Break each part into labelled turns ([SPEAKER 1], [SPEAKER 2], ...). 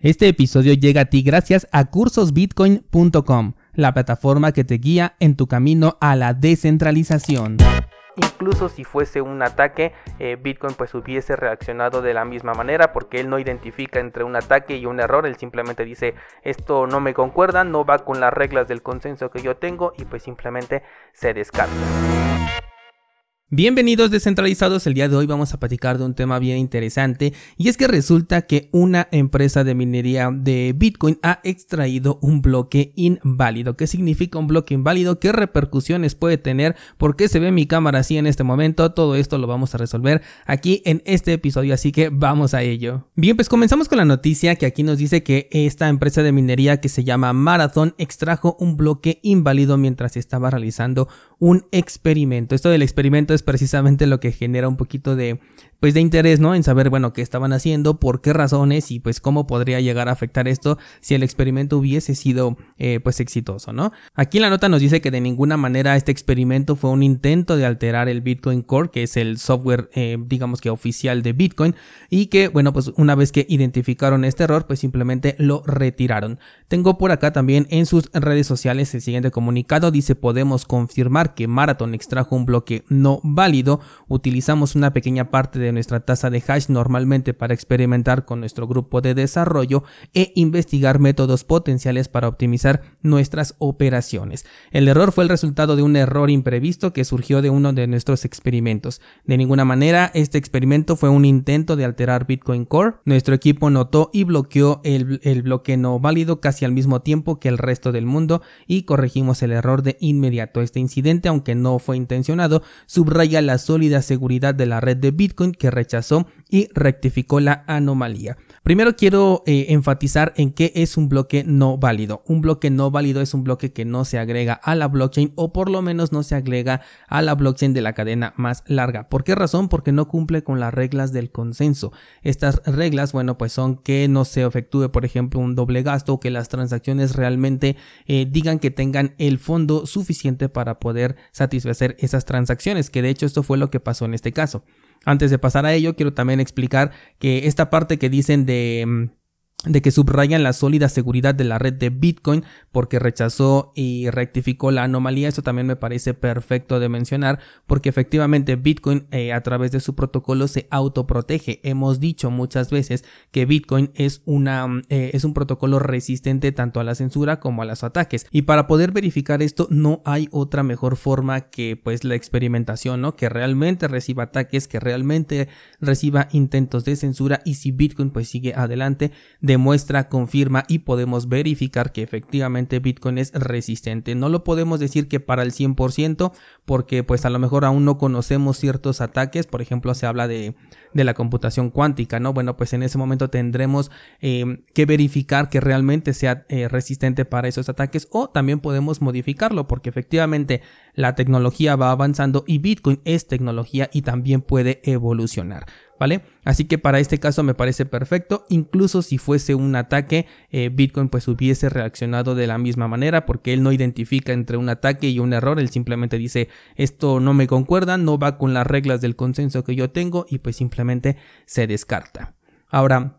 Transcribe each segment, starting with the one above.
[SPEAKER 1] Este episodio llega a ti gracias a cursosbitcoin.com, la plataforma que te guía en tu camino a la descentralización.
[SPEAKER 2] Incluso si fuese un ataque, eh, Bitcoin pues hubiese reaccionado de la misma manera porque él no identifica entre un ataque y un error, él simplemente dice esto no me concuerda, no va con las reglas del consenso que yo tengo y pues simplemente se descarta.
[SPEAKER 1] Bienvenidos descentralizados, el día de hoy vamos a platicar de un tema bien interesante y es que resulta que una empresa de minería de Bitcoin ha extraído un bloque inválido. ¿Qué significa un bloque inválido? ¿Qué repercusiones puede tener? ¿Por qué se ve mi cámara así en este momento? Todo esto lo vamos a resolver aquí en este episodio, así que vamos a ello. Bien, pues comenzamos con la noticia que aquí nos dice que esta empresa de minería que se llama Marathon extrajo un bloque inválido mientras estaba realizando un experimento. Esto del experimento es precisamente lo que genera un poquito de pues de interés, ¿no? En saber, bueno, qué estaban haciendo, por qué razones y pues cómo podría llegar a afectar esto si el experimento hubiese sido eh, pues exitoso, ¿no? Aquí la nota nos dice que de ninguna manera este experimento fue un intento de alterar el Bitcoin Core, que es el software, eh, digamos que oficial de Bitcoin, y que, bueno, pues una vez que identificaron este error, pues simplemente lo retiraron. Tengo por acá también en sus redes sociales el siguiente comunicado, dice podemos confirmar que Marathon extrajo un bloque no válido, utilizamos una pequeña parte de nuestra tasa de hash normalmente para experimentar con nuestro grupo de desarrollo e investigar métodos potenciales para optimizar nuestras operaciones. El error fue el resultado de un error imprevisto que surgió de uno de nuestros experimentos. De ninguna manera este experimento fue un intento de alterar Bitcoin Core. Nuestro equipo notó y bloqueó el, el bloque no válido casi al mismo tiempo que el resto del mundo y corregimos el error de inmediato. Este incidente, aunque no fue intencionado, subraya la sólida seguridad de la red de Bitcoin que rechazó y rectificó la anomalía. Primero quiero eh, enfatizar en qué es un bloque no válido. Un bloque no válido es un bloque que no se agrega a la blockchain o por lo menos no se agrega a la blockchain de la cadena más larga. ¿Por qué razón? Porque no cumple con las reglas del consenso. Estas reglas, bueno, pues son que no se efectúe, por ejemplo, un doble gasto que las transacciones realmente eh, digan que tengan el fondo suficiente para poder satisfacer esas transacciones, que de hecho esto fue lo que pasó en este caso. Antes de pasar a ello, quiero también explicar que esta parte que dicen de mm, de que subrayan la sólida seguridad de la red de Bitcoin porque rechazó y rectificó la anomalía. Eso también me parece perfecto de mencionar porque efectivamente Bitcoin eh, a través de su protocolo se autoprotege. Hemos dicho muchas veces que Bitcoin es, una, eh, es un protocolo resistente tanto a la censura como a los ataques. Y para poder verificar esto no hay otra mejor forma que pues la experimentación, ¿no? Que realmente reciba ataques, que realmente reciba intentos de censura y si Bitcoin pues sigue adelante demuestra, confirma y podemos verificar que efectivamente Bitcoin es resistente. No lo podemos decir que para el 100% porque pues a lo mejor aún no conocemos ciertos ataques, por ejemplo se habla de, de la computación cuántica, ¿no? Bueno, pues en ese momento tendremos eh, que verificar que realmente sea eh, resistente para esos ataques o también podemos modificarlo porque efectivamente la tecnología va avanzando y Bitcoin es tecnología y también puede evolucionar. ¿Vale? Así que para este caso me parece perfecto, incluso si fuese un ataque, eh, Bitcoin pues hubiese reaccionado de la misma manera porque él no identifica entre un ataque y un error, él simplemente dice esto no me concuerda, no va con las reglas del consenso que yo tengo y pues simplemente se descarta. Ahora,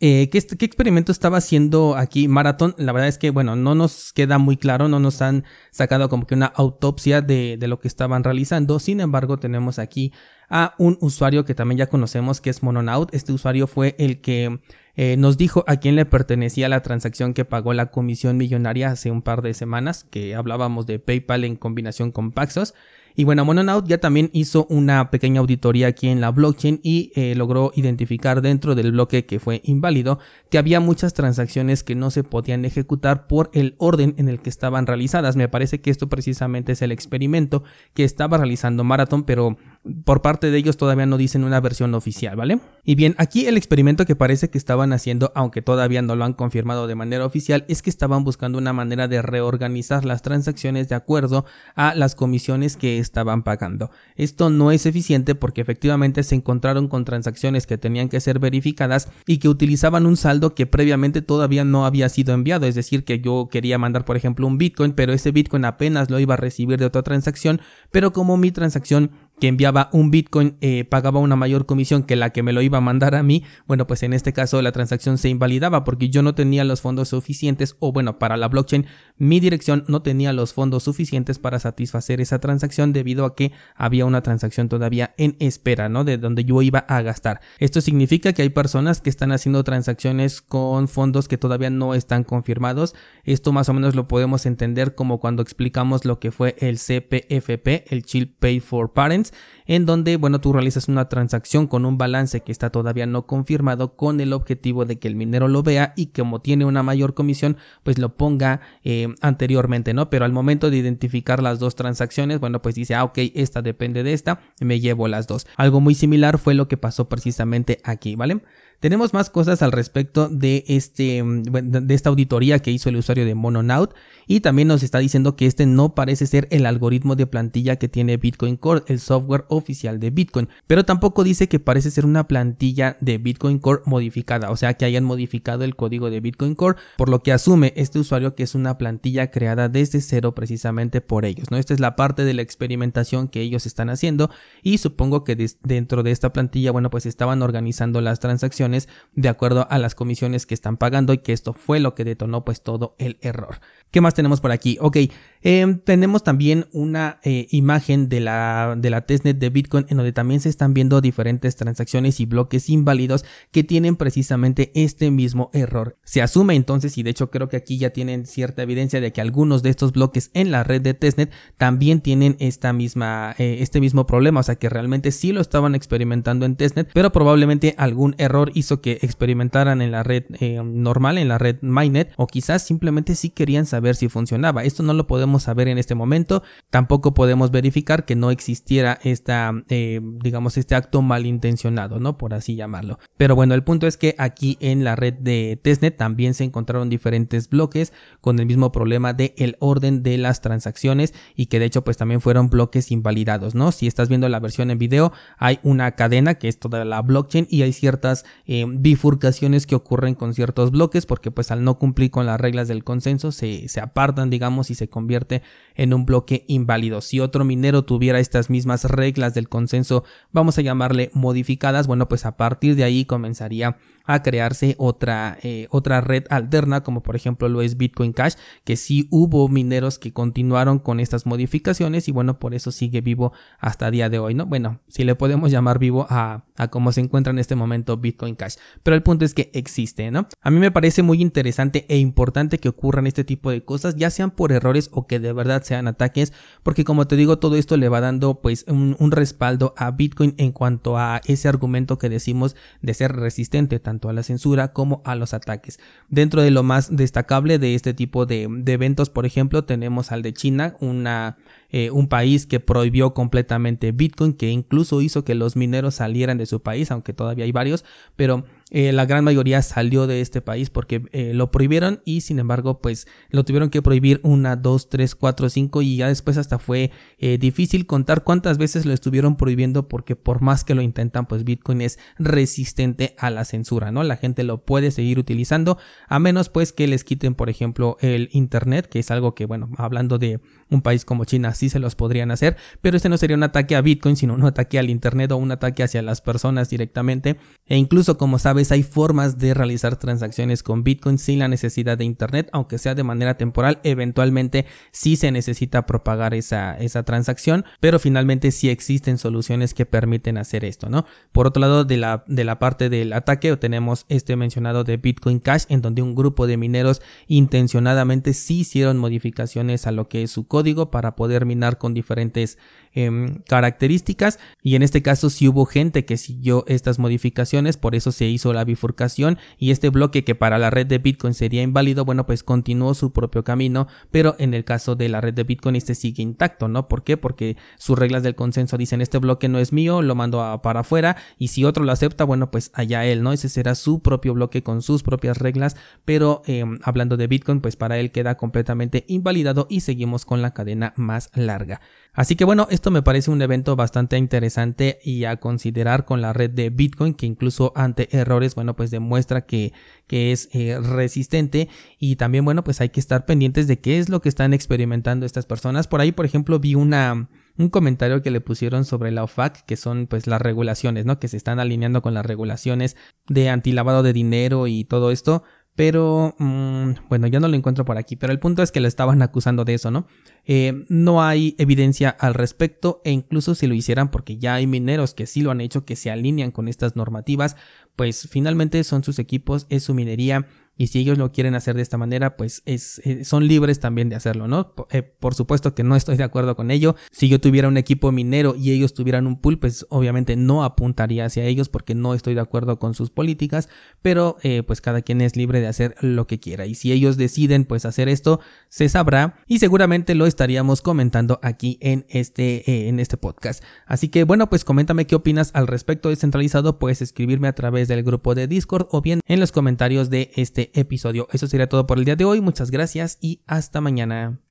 [SPEAKER 1] eh, ¿qué, experimento estaba haciendo aquí Marathon? La verdad es que, bueno, no nos queda muy claro, no nos han sacado como que una autopsia de, de lo que estaban realizando. Sin embargo, tenemos aquí a un usuario que también ya conocemos que es Mononaut. Este usuario fue el que eh, nos dijo a quién le pertenecía la transacción que pagó la comisión millonaria hace un par de semanas, que hablábamos de PayPal en combinación con Paxos. Y bueno, Mononaut ya también hizo una pequeña auditoría aquí en la blockchain y eh, logró identificar dentro del bloque que fue inválido que había muchas transacciones que no se podían ejecutar por el orden en el que estaban realizadas. Me parece que esto precisamente es el experimento que estaba realizando Marathon, pero por parte de ellos todavía no dicen una versión oficial, ¿vale? Y bien, aquí el experimento que parece que estaban haciendo, aunque todavía no lo han confirmado de manera oficial, es que estaban buscando una manera de reorganizar las transacciones de acuerdo a las comisiones que estaban pagando. Esto no es eficiente porque efectivamente se encontraron con transacciones que tenían que ser verificadas y que utilizaban un saldo que previamente todavía no había sido enviado, es decir, que yo quería mandar por ejemplo un Bitcoin, pero ese Bitcoin apenas lo iba a recibir de otra transacción, pero como mi transacción que enviaba un Bitcoin eh, pagaba una mayor comisión que la que me lo iba a mandar a mí, bueno, pues en este caso la transacción se invalidaba porque yo no tenía los fondos suficientes o bueno, para la blockchain mi dirección no tenía los fondos suficientes para satisfacer esa transacción debido a que había una transacción todavía en espera, ¿no? De donde yo iba a gastar. Esto significa que hay personas que están haciendo transacciones con fondos que todavía no están confirmados. Esto más o menos lo podemos entender como cuando explicamos lo que fue el CPFP, el Chill Pay for Parents, en donde, bueno, tú realizas una transacción con un balance que está todavía no confirmado con el objetivo de que el minero lo vea y como tiene una mayor comisión, pues lo ponga eh, anteriormente, ¿no? Pero al momento de identificar las dos transacciones, bueno, pues dice, ah, ok, esta depende de esta, me llevo las dos. Algo muy similar fue lo que pasó precisamente aquí, ¿vale? Tenemos más cosas al respecto de, este, mm, de esta auditoría que hizo el usuario de Mononaut y también nos está diciendo que este no parece ser el algoritmo de plantilla que tiene Bitcoin Core, el software oficial de Bitcoin, pero tampoco dice que parece ser una plantilla de Bitcoin Core modificada, o sea que hayan modificado el código de Bitcoin Core, por lo que asume este usuario que es una plantilla creada desde cero precisamente por ellos, ¿no? Esta es la parte de la experimentación que ellos están haciendo y supongo que dentro de esta plantilla, bueno, pues estaban organizando las transacciones de acuerdo a las comisiones que están pagando y que esto fue lo que detonó pues todo el error. ¿Qué más tenemos por aquí? Ok, em, tenemos también una eh, imagen de la, de la testnet de Bitcoin en donde también se están viendo diferentes transacciones y bloques inválidos que tienen precisamente este mismo error. Se asume entonces, y de hecho creo que aquí ya tienen cierta evidencia de que algunos de estos bloques en la red de testnet también tienen esta misma, eh, este mismo problema, o sea que realmente sí lo estaban experimentando en testnet, pero probablemente algún error hizo que experimentaran en la red eh, normal, en la red mainnet, o quizás simplemente sí querían saber si funcionaba. Esto no lo podemos saber en este momento. Tampoco podemos verificar que no existiera esta, eh, digamos, este acto malintencionado, ¿no? Por así llamarlo. Pero bueno, el punto es que aquí en la red de testnet también se encontraron diferentes bloques con el mismo problema de el orden de las transacciones y que de hecho pues también fueron bloques invalidados, ¿no? Si estás viendo la versión en video, hay una cadena que es toda la blockchain y hay ciertas eh, bifurcaciones que ocurren con ciertos bloques porque pues al no cumplir con las reglas del consenso se, se apartan, digamos, y se convierte en un bloque inválido. Si otro minero tuviera estas mismas reglas del consenso, vamos a llamarle modificadas, bueno, pues a partir de ahí comenzaría a crearse otra, eh, otra red alterna, como por ejemplo lo es Bitcoin Cash, que sí hubo mineros que continuaron con estas modificaciones y bueno, por eso sigue vivo hasta día de hoy, ¿no? Bueno, si le podemos llamar vivo a, a cómo se encuentra en este momento Bitcoin Cash, pero el punto es que existe, ¿no? A mí me parece muy interesante e importante que ocurran este tipo de cosas, ya sean por errores o que de verdad sean ataques, porque como te digo, todo esto le va dando pues un, un respaldo a Bitcoin en cuanto a ese argumento que decimos de ser resistente, tanto a la censura como a los ataques. Dentro de lo más destacable de este tipo de, eventos, por ejemplo, tenemos al de China, una, eh, un país que prohibió completamente Bitcoin, que incluso hizo que los mineros salieran de su país, aunque todavía hay varios, pero eh, la gran mayoría salió de este país porque eh, lo prohibieron y sin embargo pues lo tuvieron que prohibir una, dos, tres, cuatro, cinco y ya después hasta fue eh, difícil contar cuántas veces lo estuvieron prohibiendo porque por más que lo intentan pues Bitcoin es resistente a la censura, ¿no? La gente lo puede seguir utilizando a menos pues que les quiten por ejemplo el internet que es algo que bueno hablando de un país como China sí se los podrían hacer pero este no sería un ataque a Bitcoin sino un ataque al internet o un ataque hacia las personas directamente e incluso como sabes hay formas de realizar transacciones con Bitcoin sin la necesidad de Internet, aunque sea de manera temporal, eventualmente sí se necesita propagar esa, esa transacción, pero finalmente sí existen soluciones que permiten hacer esto, ¿no? Por otro lado, de la, de la parte del ataque tenemos este mencionado de Bitcoin Cash, en donde un grupo de mineros intencionadamente sí hicieron modificaciones a lo que es su código para poder minar con diferentes em, características y en este caso sí hubo gente que siguió estas modificaciones, por eso se hizo la bifurcación y este bloque que para la red de Bitcoin sería inválido, bueno, pues continuó su propio camino, pero en el caso de la red de Bitcoin este sigue intacto, ¿no? ¿Por qué? Porque sus reglas del consenso dicen este bloque no es mío, lo mando para afuera y si otro lo acepta, bueno, pues allá él, ¿no? Ese será su propio bloque con sus propias reglas, pero em, hablando de Bitcoin, pues para él queda completamente invalidado y seguimos con la cadena más larga. Así que bueno, esto me parece un evento bastante interesante y a considerar con la red de Bitcoin que incluso ante error errores, bueno, pues demuestra que, que es eh, resistente y también, bueno, pues hay que estar pendientes de qué es lo que están experimentando estas personas. Por ahí, por ejemplo, vi una un comentario que le pusieron sobre la OFAC, que son pues las regulaciones, ¿no? Que se están alineando con las regulaciones de antilavado de dinero y todo esto. Pero, mm, bueno, ya no lo encuentro por aquí. Pero el punto es que le estaban acusando de eso, ¿no? Eh, no hay evidencia al respecto e incluso si lo hicieran porque ya hay mineros que sí lo han hecho, que se alinean con estas normativas, pues finalmente son sus equipos, es su minería y si ellos lo quieren hacer de esta manera, pues es, eh, son libres también de hacerlo, ¿no? Eh, por supuesto que no estoy de acuerdo con ello. Si yo tuviera un equipo minero y ellos tuvieran un pool, pues obviamente no apuntaría hacia ellos porque no estoy de acuerdo con sus políticas, pero eh, pues cada quien es libre de hacer lo que quiera y si ellos deciden pues hacer esto, se sabrá y seguramente lo estaríamos comentando aquí en este, en este podcast. Así que bueno, pues coméntame qué opinas al respecto descentralizado, puedes escribirme a través del grupo de Discord o bien en los comentarios de este episodio. Eso sería todo por el día de hoy. Muchas gracias y hasta mañana.